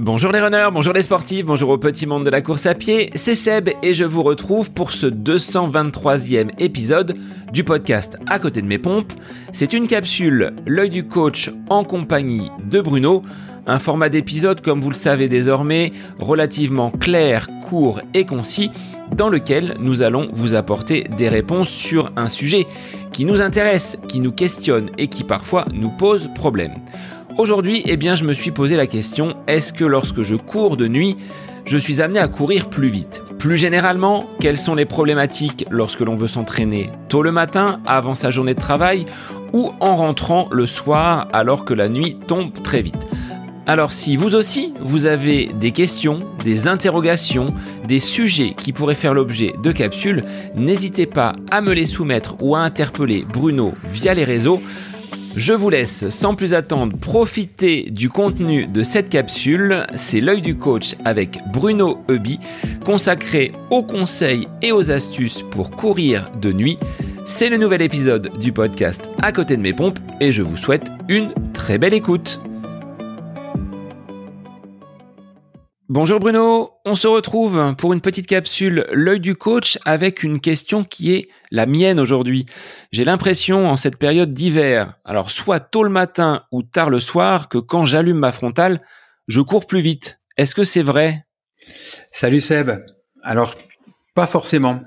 Bonjour les runners, bonjour les sportifs, bonjour au petit monde de la course à pied, c'est Seb et je vous retrouve pour ce 223e épisode du podcast À côté de mes pompes. C'est une capsule, l'œil du coach en compagnie de Bruno, un format d'épisode comme vous le savez désormais, relativement clair, court et concis, dans lequel nous allons vous apporter des réponses sur un sujet qui nous intéresse, qui nous questionne et qui parfois nous pose problème. Aujourd'hui, eh bien, je me suis posé la question, est-ce que lorsque je cours de nuit, je suis amené à courir plus vite? Plus généralement, quelles sont les problématiques lorsque l'on veut s'entraîner? Tôt le matin, avant sa journée de travail, ou en rentrant le soir alors que la nuit tombe très vite? Alors si vous aussi, vous avez des questions, des interrogations, des sujets qui pourraient faire l'objet de capsules, n'hésitez pas à me les soumettre ou à interpeller Bruno via les réseaux. Je vous laisse sans plus attendre profiter du contenu de cette capsule. C'est l'œil du coach avec Bruno Eubi, consacré aux conseils et aux astuces pour courir de nuit. C'est le nouvel épisode du podcast À côté de mes pompes et je vous souhaite une très belle écoute. Bonjour Bruno, on se retrouve pour une petite capsule L'œil du coach avec une question qui est la mienne aujourd'hui. J'ai l'impression en cette période d'hiver, alors soit tôt le matin ou tard le soir, que quand j'allume ma frontale, je cours plus vite. Est-ce que c'est vrai? Salut Seb. Alors, pas forcément.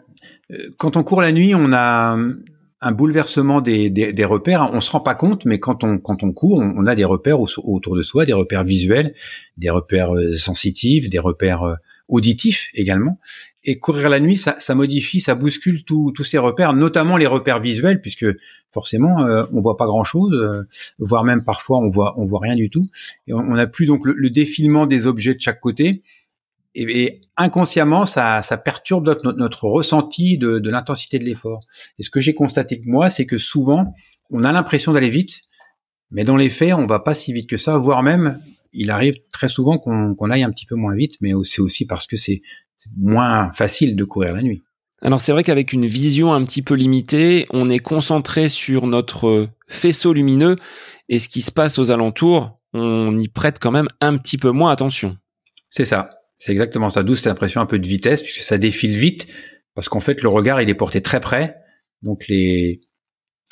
Euh, quand on court la nuit, on a un bouleversement des, des, des, repères. On se rend pas compte, mais quand on quand on court, on, a des repères autour de soi, des repères visuels, des repères euh, sensitifs, des repères euh, auditifs également. Et courir la nuit, ça, ça modifie, ça bouscule tous ces repères, notamment les repères visuels, puisque forcément euh, on voit pas grand chose, euh, voire même parfois on voit on voit rien du tout. Et on n'a plus donc le, le, défilement des objets de chaque côté et, inconsciemment, ça, ça perturbe notre, notre, ressenti de, de l'intensité de l'effort. Et ce que j'ai constaté que moi, c'est que souvent, on a l'impression d'aller vite, mais dans les faits, on va pas si vite que ça, voire même, il arrive très souvent qu'on aille un petit peu moins vite, mais c'est aussi parce que c'est moins facile de courir la nuit. Alors c'est vrai qu'avec une vision un petit peu limitée, on est concentré sur notre faisceau lumineux et ce qui se passe aux alentours, on y prête quand même un petit peu moins attention. C'est ça. C'est exactement ça. D'où cette impression un peu de vitesse, puisque ça défile vite, parce qu'en fait, le regard, il est porté très près. Donc, les,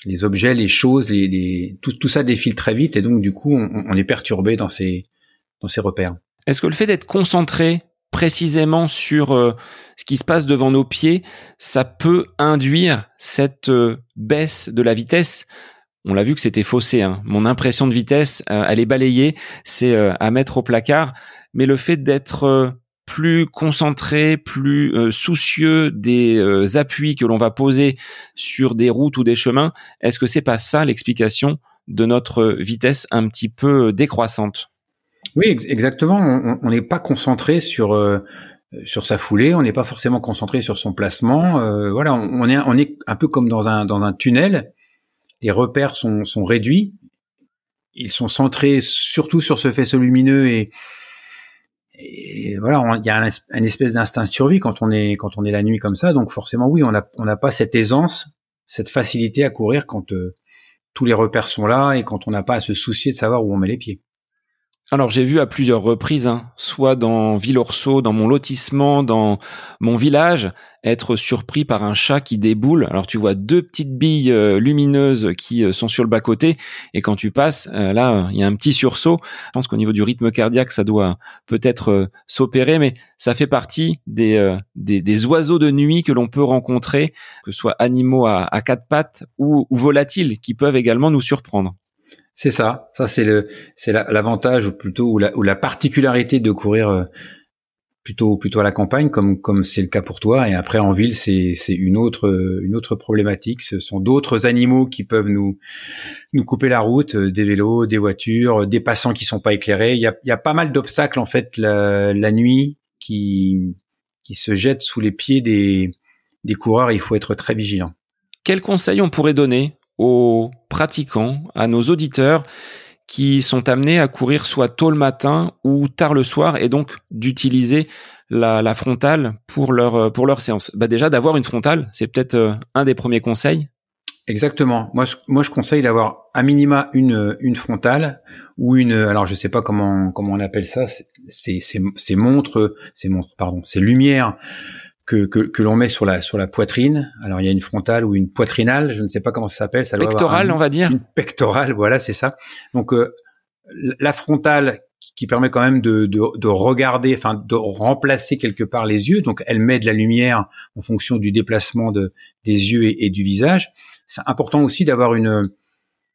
les objets, les choses, les, les tout, tout ça défile très vite, et donc, du coup, on, on est perturbé dans ces, dans ces repères. Est-ce que le fait d'être concentré précisément sur euh, ce qui se passe devant nos pieds, ça peut induire cette euh, baisse de la vitesse on l'a vu que c'était faussé. Hein. Mon impression de vitesse, euh, elle est balayée, c'est à mettre au placard. Mais le fait d'être plus concentré, plus euh, soucieux des euh, appuis que l'on va poser sur des routes ou des chemins, est-ce que c'est pas ça l'explication de notre vitesse un petit peu décroissante? Oui, exactement. On n'est pas concentré sur euh, sur sa foulée, on n'est pas forcément concentré sur son placement. voilà, on, est on est un peu comme dans un dans un tunnel. Les repères sont réduits. Ils sont centrés surtout sur ce faisceau lumineux et voilà, il y a un, espèce d'instinct de survie quand on est quand on est la nuit comme ça. Donc forcément, oui, on n'a n'a pas cette aisance, cette facilité à courir quand euh, tous les repères sont là et quand on n'a pas à se soucier de savoir où on met les pieds. Alors j'ai vu à plusieurs reprises, hein, soit dans Villorceau, dans mon lotissement, dans mon village, être surpris par un chat qui déboule. Alors tu vois deux petites billes euh, lumineuses qui euh, sont sur le bas-côté, et quand tu passes, euh, là, il y a un petit sursaut. Je pense qu'au niveau du rythme cardiaque, ça doit peut-être s'opérer, mais ça fait partie des, des, oiseaux de nuit que l'on peut rencontrer, que ce soit animaux à, quatre pattes ou volatiles, qui peuvent également nous surprendre. C'est ça. Ça, c'est le, c'est l'avantage ou plutôt ou la, ou la particularité de courir euh, plutôt plutôt à la campagne, comme comme c'est le cas pour toi. Et après en ville, c'est c'est une autre une autre problématique. Ce sont d'autres animaux qui peuvent nous nous couper la route, euh, des vélos, des voitures, des passants qui sont pas éclairés. Il y a il y a pas mal d'obstacles en fait la, la nuit qui qui se jettent sous les pieds des des coureurs. Il faut être très vigilant. Quels conseils on pourrait donner aux pratiquants, à nos auditeurs qui sont amenés à courir soit tôt le matin ou tard le soir et donc d'utiliser la, frontale pour leur, pour leur séance bah Déjà, d'avoir une frontale, c'est peut-être euh, un des premiers conseils. Exactement. Moi, je, moi, je conseille d'avoir à minima une une frontale ou une. Alors, je sais pas comment comment on appelle ça. C'est montres, c'est montres, pardon, c'est lumière que que, que l'on met sur la sur la poitrine. Alors, il y a une frontale ou une poitrinale. Je ne sais pas comment ça s'appelle. Ça pectorale, on va dire. Une pectorale, voilà, c'est ça. Donc, euh, la frontale qui permet quand même de, de, de, regarder, enfin de remplacer quelque part les yeux. Donc elle met de la lumière en fonction du déplacement de, des yeux et, du visage. C'est important aussi d'avoir une,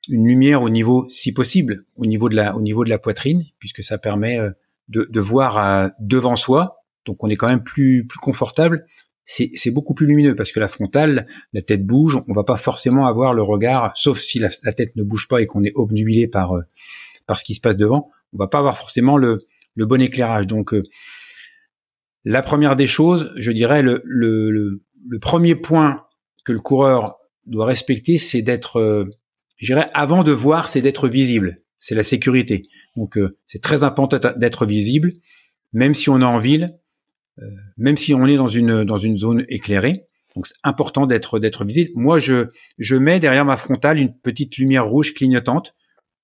une lumière au niveau, si possible, au niveau de la, au niveau de la poitrine, puisque ça permet euh, de, de voir euh, devant soi. Donc on est quand même plus, plus confortable. C'est beaucoup plus lumineux parce que la frontale, la tête bouge, on va pas forcément avoir le regard, sauf si la, tête ne bouge pas et qu'on est obnubilé par, euh, par ce qui se passe devant on va pas avoir forcément le, le bon éclairage. Donc, euh, la première des choses, je dirais, le, le, le, premier point que le coureur doit respecter, c'est d'être, euh, je dirais, avant de voir, c'est d'être visible. C'est la sécurité. Donc, c'est très important d'être visible, même si on est en ville, même si on est dans une dans une zone éclairée. Donc, c'est important d'être d'être visible. Moi, je je mets derrière ma frontale une petite lumière rouge clignotante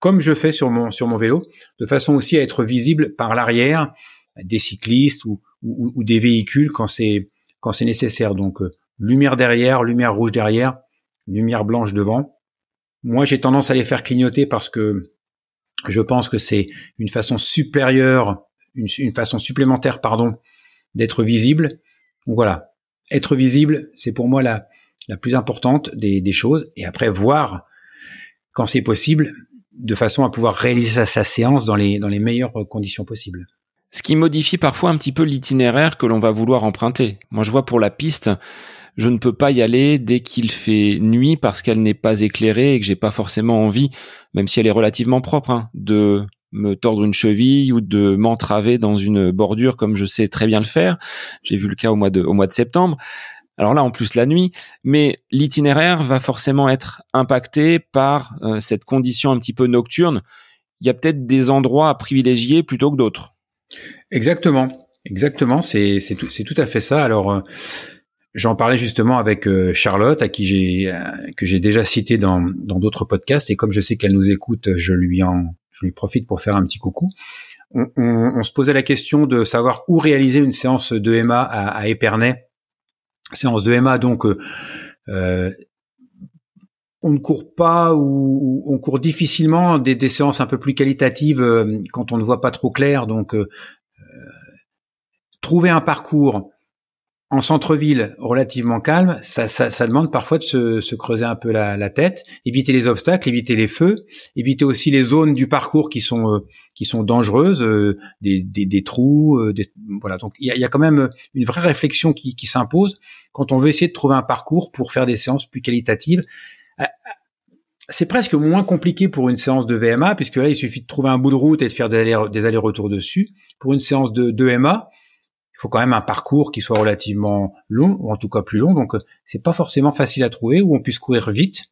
comme je fais sur mon sur mon vélo, de façon aussi à être visible par l'arrière des cyclistes ou, ou, des véhicules quand c'est quand c'est nécessaire. Donc euh, lumière derrière, lumière rouge derrière, lumière blanche devant. Moi, j'ai tendance à les faire clignoter parce que je pense que c'est une façon supérieure, une, une façon supplémentaire, pardon, d'être visible. Voilà, être visible, c'est pour moi la la plus importante des, des choses. Et après, voir quand c'est possible, de façon à pouvoir réaliser sa, séance dans les, dans les meilleures conditions possibles. Ce qui modifie parfois un petit peu l'itinéraire que l'on va vouloir emprunter. Moi, je vois pour la piste, je ne peux pas y aller dès qu'il fait nuit parce qu'elle n'est pas éclairée et que j'ai pas forcément envie, même si elle est relativement propre, hein, de me tordre une cheville ou de m'entraver dans une bordure comme je sais très bien le faire. J'ai vu le cas au mois de, au mois de septembre. Alors là, en plus la nuit, mais l'itinéraire va forcément être impacté par euh, cette condition un petit peu nocturne. Il y a peut-être des endroits à privilégier plutôt que d'autres. Exactement, exactement, c'est tout, tout à fait ça. Alors euh, J'en parlais justement avec euh, Charlotte, à qui j'ai que j'ai déjà cité dans d'autres podcasts, et comme je sais qu'elle nous écoute, je lui en je lui profite pour faire un petit coucou. On, se posait la question de savoir où réaliser une séance de MA à, à Épernay séance de MA, donc euh, euh, on ne court pas ou, on court difficilement des, des, séances un peu plus qualitatives euh, quand on ne voit pas trop clair. Donc, trouver un parcours en centre-ville relativement calme, ça, ça, ça, demande parfois de se, se creuser un peu la, la, tête, éviter les obstacles, éviter les feux, éviter aussi les zones du parcours qui sont euh, qui sont dangereuses, euh, des, des, des, trous, euh, des, voilà. Donc il y a, y a, quand même une vraie réflexion qui, qui s'impose quand on veut essayer de trouver un parcours pour faire des séances plus qualitatives. C'est presque moins compliqué pour une séance de VMA puisque là il suffit de trouver un bout de route et de faire des allers-retours dessus. Pour une séance de, de MA, faut quand même un parcours qui soit relativement long, ou en tout cas plus long. Donc, euh, c'est pas forcément facile à trouver, où on puisse courir vite.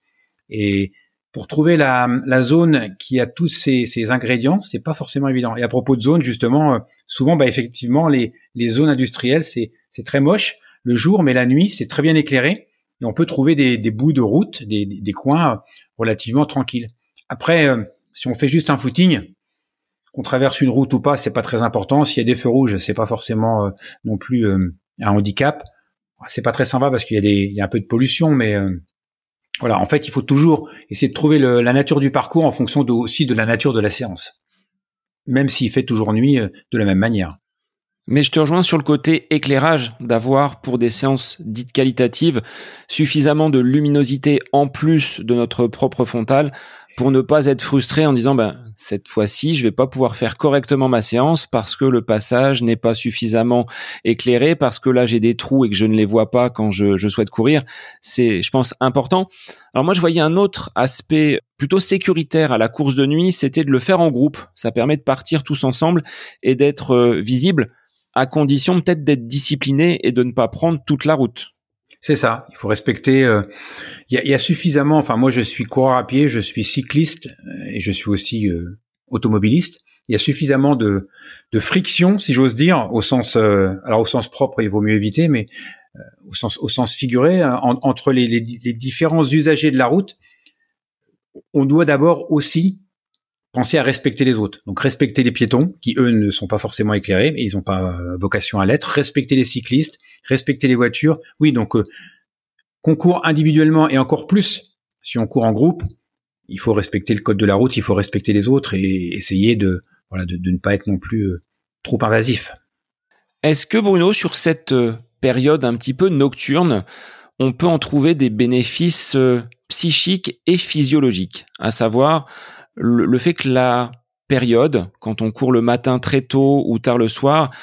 Et pour trouver la, zone qui a tous ces, ces ingrédients, c'est pas forcément évident. Et à propos de zone, justement, euh, souvent, bah, effectivement, les, zones industrielles, c'est, très moche le jour, mais la nuit, c'est très bien éclairé. Et on peut trouver des, bouts de route, des, coins relativement tranquilles. Après, euh, si on fait juste un footing, qu'on traverse une route ou pas, c'est pas très important. S'il y a des feux rouges, c'est pas forcément euh, non plus euh, un handicap. C'est pas très sympa parce qu'il y a des, il y a un peu de pollution, mais euh, voilà. En fait, il faut toujours essayer de trouver la nature du parcours en fonction aussi de la nature de la séance, même s'il fait toujours nuit de la même manière. Mais je te rejoins sur le côté éclairage, d'avoir pour des séances dites qualitatives suffisamment de luminosité en plus de notre propre frontal pour ne pas être frustré en disant ben cette fois-ci je vais pas pouvoir faire correctement ma séance parce que le passage n'est pas suffisamment éclairé parce que là j'ai des trous et que je ne les vois pas quand je, je souhaite courir. C'est je pense important. Alors moi je voyais un autre aspect plutôt sécuritaire à la course de nuit c'était de le faire en groupe. Ça permet de partir tous ensemble et d'être euh, visible à condition peut-être d'être discipliné et de ne pas prendre toute la route c'est ça. Il faut respecter. Euh, il y, a, suffisamment. Enfin, moi, je suis coureur à pied, je suis cycliste euh, et je suis aussi euh, automobiliste. Il y a suffisamment de, de friction, si j'ose dire, au sens. alors au sens propre, il vaut mieux éviter, mais au sens au sens figuré entre les, les, les différents usagers de la route. On doit d'abord aussi penser à respecter les autres. Donc respecter les piétons, qui eux ne sont pas forcément éclairés, et ils n'ont pas vocation à l'être. Respecter les cyclistes, respecter les voitures. Oui, donc euh, qu'on court individuellement et encore plus si on court en groupe, il faut respecter le code de la route, il faut respecter les autres et essayer de ne pas être non plus euh, trop invasif. Est-ce que Bruno, sur cette euh, période un petit peu nocturne, on peut en trouver des bénéfices psychiques et physiologiques, à savoir le, fait que la période, quand on court le matin très tôt ou tard le soir,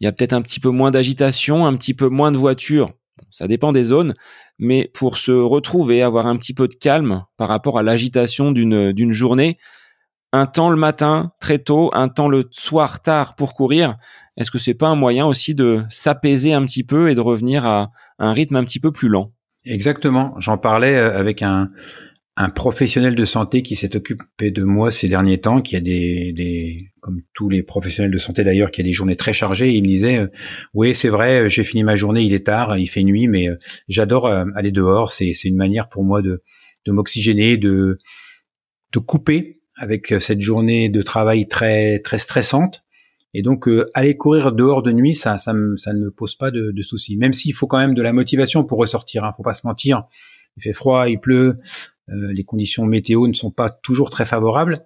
il y a peut-être un petit peu moins d'agitation, un petit peu moins de voitures. ça dépend des zones, mais pour se retrouver, avoir un petit peu de calme par rapport à l'agitation d'une journée, un temps le matin très tôt, un temps le soir tard pour courir, est-ce que c'est pas un moyen aussi de s'apaiser un petit peu et de revenir à un rythme un petit peu plus lent? Exactement. J'en parlais euh, avec un un professionnel de santé qui s'est occupé de moi ces derniers temps, qui a des, des comme tous les professionnels de santé d'ailleurs, qui a des journées très chargées. il me disait, euh, oui, c'est vrai, euh, j'ai fini ma journée, il est tard, il fait nuit, mais euh, j'adore aller dehors. C'est, c'est une manière pour moi de, de m'oxygéner, de, de couper avec cette journée de travail très, très stressante. Et donc aller courir dehors de nuit, ça, ça, ça ne me pose pas de, de soucis. Même s'il faut quand même de la motivation pour ressortir. Hein, faut pas se mentir. Il fait froid, il pleut, les conditions météo ne sont pas toujours très favorables.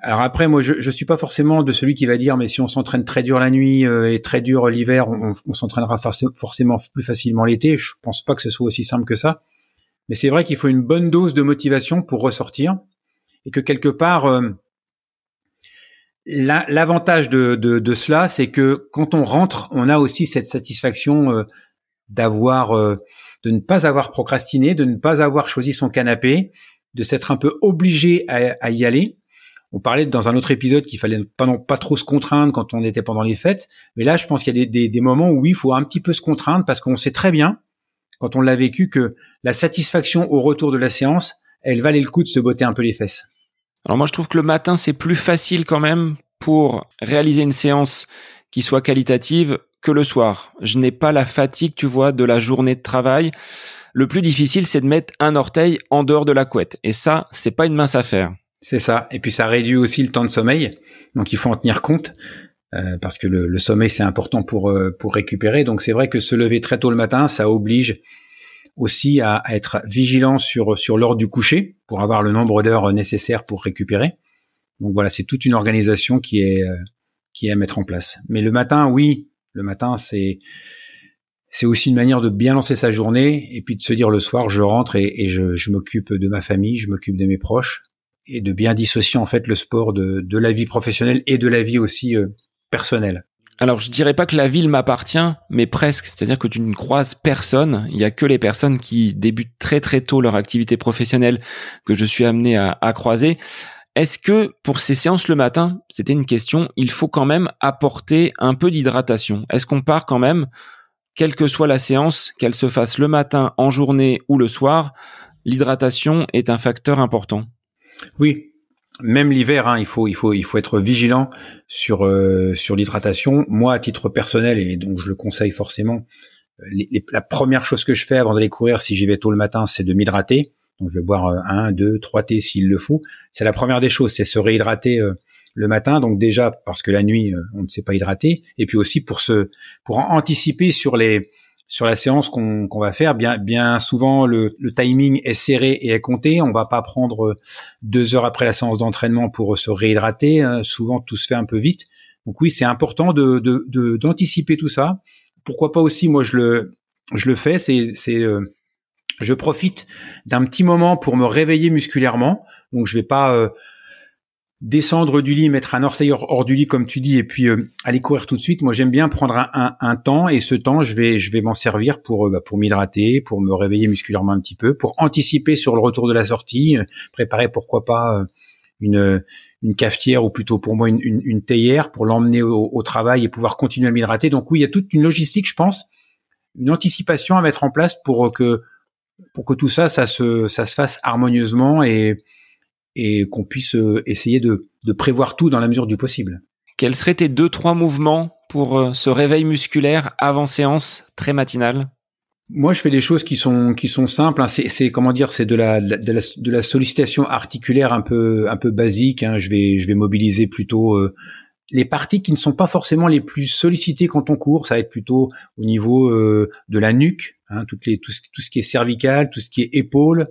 Alors après, moi, je, je suis pas forcément de celui qui va dire, mais si on s'entraîne très dur la nuit euh, et très dur l'hiver, on, s'entraînera forcément plus facilement l'été. Je pense pas que ce soit aussi simple que ça. Mais c'est vrai qu'il faut une bonne dose de motivation pour ressortir et que quelque part, euh, l'avantage de, de, de, cela, c'est que quand on rentre, on a aussi cette satisfaction d'avoir de ne pas avoir procrastiné, de ne pas avoir choisi son canapé, de s'être un peu obligé à, y aller. On parlait dans un autre épisode qu'il fallait pas, non, pas trop se contraindre quand on était pendant les fêtes, mais là je pense qu'il y a des, des, moments où oui, il faut un petit peu se contraindre parce qu'on sait très bien, quand on l'a vécu, que la satisfaction au retour de la séance, elle valait le coup de se botter un peu les fesses. Alors moi je trouve que le matin c'est plus facile quand même pour réaliser une séance qui soit qualitative que le soir. Je n'ai pas la fatigue, tu vois, de la journée de travail. Le plus difficile, c'est de mettre un orteil en dehors de la couette. Et ça, c'est pas une mince affaire. C'est ça. Et puis ça réduit aussi le temps de sommeil. Donc il faut en tenir compte. Euh, parce que le, sommeil c'est important pour euh, pour récupérer. Donc c'est vrai que se lever très tôt le matin, ça oblige aussi à, être vigilant sur sur l'heure du coucher pour avoir le nombre d'heures nécessaires pour récupérer. Donc voilà, c'est toute une organisation qui est euh, qui est à mettre en place. Mais le matin, oui, le matin, c'est c'est aussi une manière de bien lancer sa journée et puis de se dire le soir, je rentre et, je, m'occupe de ma famille, je m'occupe de mes proches et de bien dissocier en fait le sport de, la vie professionnelle et de la vie aussi euh, personnelle. Alors, je dirais pas que la ville m'appartient, mais presque. C'est-à-dire que tu ne croises personne. Il y a que les personnes qui débutent très très tôt leur activité professionnelle que je suis amené à croiser. Est-ce que pour ces séances le matin, c'était une question, il faut quand même apporter un peu d'hydratation? Est-ce qu'on part quand même, quelle que soit la séance, qu'elle se fasse le matin, en journée ou le soir, l'hydratation est un facteur important? Oui, même l'hiver, hein, il faut être vigilant sur euh, sur l'hydratation. Moi, à titre personnel, et donc je le conseille forcément, la première chose que je fais avant d'aller courir, si j'y vais tôt le matin, c'est de m'hydrater. Donc je vais boire euh, un, deux, trois thés s'il le faut. C'est la première des choses, c'est se réhydrater euh, le matin. Donc déjà parce que la nuit euh, on ne s'est pas hydraté, et puis aussi pour se pour anticiper sur les sur la séance qu'on va faire. Bien bien souvent le, le, timing est serré et est compté. On va pas prendre deux heures après la séance d'entraînement pour se réhydrater. souvent tout se fait un peu vite. Donc oui, c'est important de d'anticiper de, tout ça. Pourquoi pas aussi, moi je le je le fais, c'est c'est je profite d'un petit moment pour me réveiller musculairement. Donc je vais pas euh, descendre du lit, mettre un orteil hors, du lit comme tu dis, et puis euh, aller courir tout de suite. Moi j'aime bien prendre un, un, temps et ce temps je vais je vais m'en servir pour euh, bah, pour m'hydrater, pour me réveiller musculairement un petit peu, pour anticiper sur le retour de la sortie, préparer pourquoi pas une une cafetière ou plutôt pour moi une, une, théière pour l'emmener au, au, travail et pouvoir continuer à m'hydrater. Donc oui, il y a toute une logistique, je pense, une anticipation à mettre en place pour que pour que tout ça, ça se, ça se fasse harmonieusement et, et qu'on puisse euh, essayer de, de prévoir tout dans la mesure du possible. Quels seraient tes deux, trois mouvements pour euh, ce réveil musculaire avant séance très matinale? Moi, je fais des choses qui sont qui sont simples. Hein. C'est comment dire, c'est de la, de la de la sollicitation articulaire un peu un peu basique. Hein. Je vais je vais mobiliser plutôt euh, les parties qui ne sont pas forcément les plus sollicitées quand on court. Ça va être plutôt au niveau euh, de la nuque, hein, toutes les tout ce, qui est cervical, tout ce qui est épaule.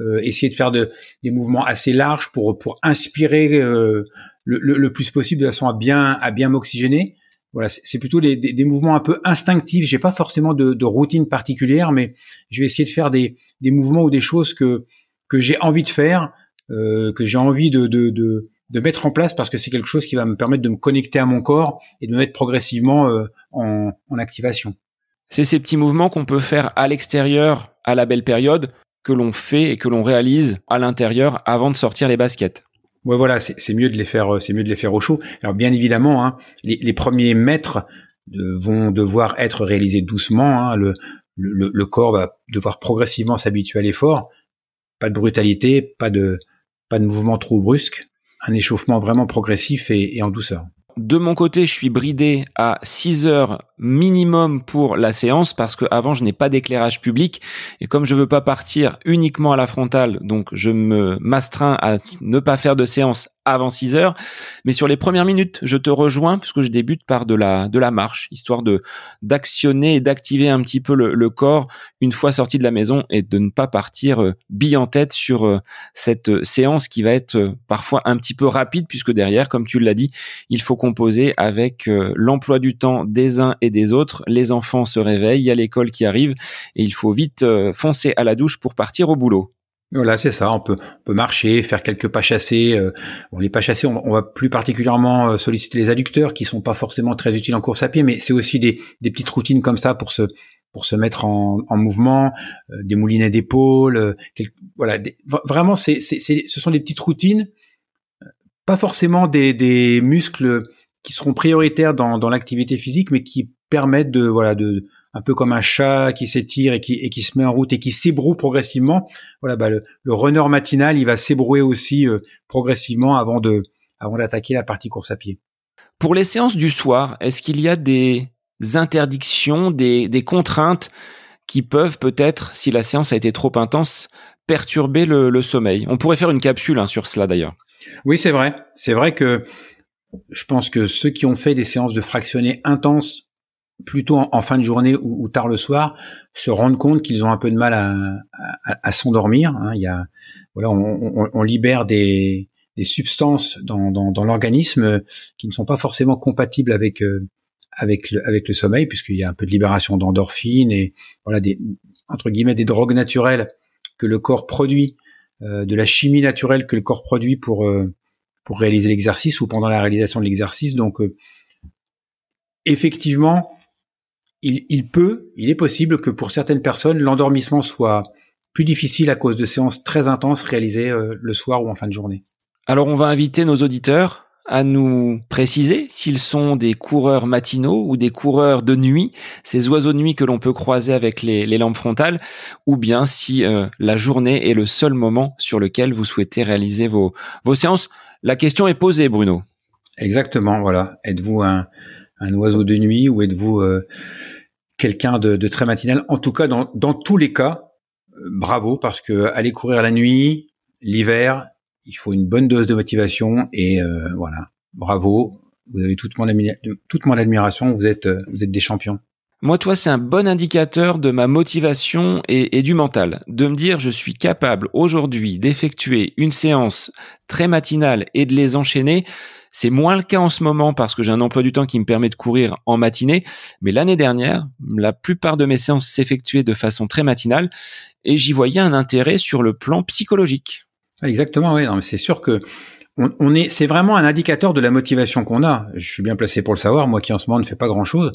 Euh, essayer de faire de, des mouvements assez larges pour pour inspirer le, le, le, plus possible de façon à bien à bien m'oxygéner voilà, c'est plutôt des, des, mouvements un peu instinctifs. J'ai pas forcément de, de, routine particulière, mais je vais essayer de faire des, des mouvements ou des choses que que j'ai envie de faire, euh, que j'ai envie de, de, de, de, mettre en place parce que c'est quelque chose qui va me permettre de me connecter à mon corps et de me mettre progressivement euh, en, en activation. C'est ces petits mouvements qu'on peut faire à l'extérieur à la belle période que l'on fait et que l'on réalise à l'intérieur avant de sortir les baskets. Ouais, voilà, c'est mieux de les faire, c'est mieux de les faire au chaud. Alors bien évidemment, hein, les, les, premiers mètres vont devoir être réalisés doucement. Hein. Le, le, le, corps va devoir progressivement s'habituer à l'effort. Pas de brutalité, pas de pas de mouvement trop brusque. Un échauffement vraiment progressif et, en douceur. De mon côté, je suis bridé à 6 heures minimum pour la séance parce que avant je n'ai pas d'éclairage public et comme je veux pas partir uniquement à la frontale, donc je me m'astreins à ne pas faire de séance avant 6 heures. Mais sur les premières minutes, je te rejoins puisque je débute par de la, de la marche, histoire de, d'actionner et d'activer un petit peu le, corps une fois sorti de la maison et de ne pas partir euh, bille en tête sur euh, cette euh, séance qui va être parfois un petit peu rapide puisque derrière, comme tu l'as dit, il faut composer avec l'emploi du temps des uns et des autres. Les enfants se réveillent, il y a l'école qui arrive et il faut vite foncer à la douche pour partir au boulot. Voilà, c'est ça. On peut, on peut marcher, faire quelques pas chassés. Euh, bon, les pas chassés, on, va plus particulièrement euh, solliciter les adducteurs, qui sont pas forcément très utiles en course à pied, mais c'est aussi des, des petites routines comme ça pour se pour se mettre en, en mouvement, euh, des moulinets d'épaule. voilà, vraiment, c'est, c'est, ce sont des petites routines, pas forcément des, des muscles qui seront prioritaires dans, dans l'activité physique, mais qui permettent de voilà de un peu comme un chat qui s'étire et qui, et qui se met en route et qui s'ébroue progressivement. Voilà, bah, le, runner matinal, il va s'ébrouer aussi euh, progressivement avant de, avant d'attaquer la partie course à pied. Pour les séances du soir, est-ce qu'il y a des interdictions, des, des contraintes qui peuvent peut-être, si la séance a été trop intense, perturber le, le sommeil? On pourrait faire une capsule hein, sur cela d'ailleurs. Oui, c'est vrai. C'est vrai que je pense que ceux qui ont fait des séances de fractionnés intenses plutôt en, fin de journée ou, tard le soir, se rendent compte qu'ils ont un peu de mal à, s'endormir. Hein. Il y a, voilà, on, libère des, substances dans, l'organisme qui ne sont pas forcément compatibles avec euh, avec le, sommeil, puisqu'il y a un peu de libération d'endorphines et voilà des entre guillemets des drogues naturelles que le corps produit, euh, de la chimie naturelle que le corps produit pour euh, pour réaliser l'exercice ou pendant la réalisation de l'exercice. Donc effectivement, il, peut, il est possible que pour certaines personnes, l'endormissement soit plus difficile à cause de séances très intenses réalisées euh, le soir ou en fin de journée. Alors on va inviter nos auditeurs à nous préciser s'ils sont des coureurs matinaux ou des coureurs de nuit, ces oiseaux de nuit que l'on peut croiser avec les, lampes frontales, ou bien si euh, la journée est le seul moment sur lequel vous souhaitez réaliser vos, vos séances. La question est posée, Bruno. Exactement, voilà. Êtes-vous un, oiseau de nuit ou êtes-vous euh, quelqu'un de, très matinal. En tout cas, dans, tous les cas, euh, bravo parce que aller courir la nuit, l'hiver, il faut une bonne dose de motivation et euh, voilà, bravo. Vous avez toute mon, toute mon admiration. Vous êtes, euh, vous êtes des champions. Moi, toi, c'est un bon indicateur de ma motivation et, du mental. De me dire, je suis capable aujourd'hui d'effectuer une séance très matinale et de les enchaîner. C'est moins le cas en ce moment parce que j'ai un emploi du temps qui me permet de courir en matinée. Mais l'année dernière, la plupart de mes séances s'effectuaient de façon très matinale et j'y voyais un intérêt sur le plan psychologique. Exactement, oui. c'est sûr que on, est, c'est vraiment un indicateur de la motivation qu'on a. Je suis bien placé pour le savoir, moi qui en ce moment ne fais pas grand chose.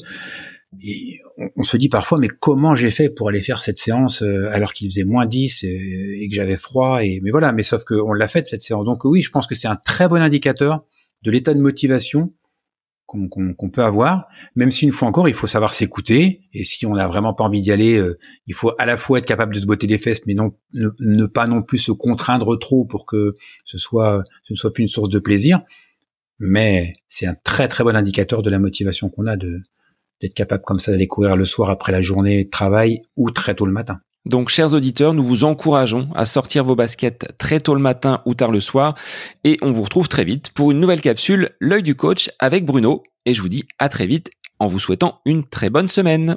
Et on, se dit parfois, mais comment j'ai fait pour aller faire cette séance euh, alors qu'il faisait moins 10 et, que j'avais froid et mais voilà, mais sauf qu'on l'a fait cette séance. Donc oui, je pense que c'est un très bon indicateur de l'état de motivation qu'on peut avoir, même si une fois encore, il faut savoir s'écouter, et si on n'a vraiment pas envie d'y aller, euh, il faut à la fois être capable de se botter les fesses, mais non ne, pas non plus se contraindre trop pour que ce soit ce ne soit plus une source de plaisir. mais c'est un très très bon indicateur de la motivation qu'on a de d'être capable comme ça d'aller courir le soir après la journée de travail ou très tôt le matin. Donc, chers auditeurs, nous vous encourageons à sortir vos baskets très tôt le matin ou tard le soir. Et on vous retrouve très vite pour une nouvelle capsule, l'œil du coach avec Bruno. Et je vous dis à très vite en vous souhaitant une très bonne semaine.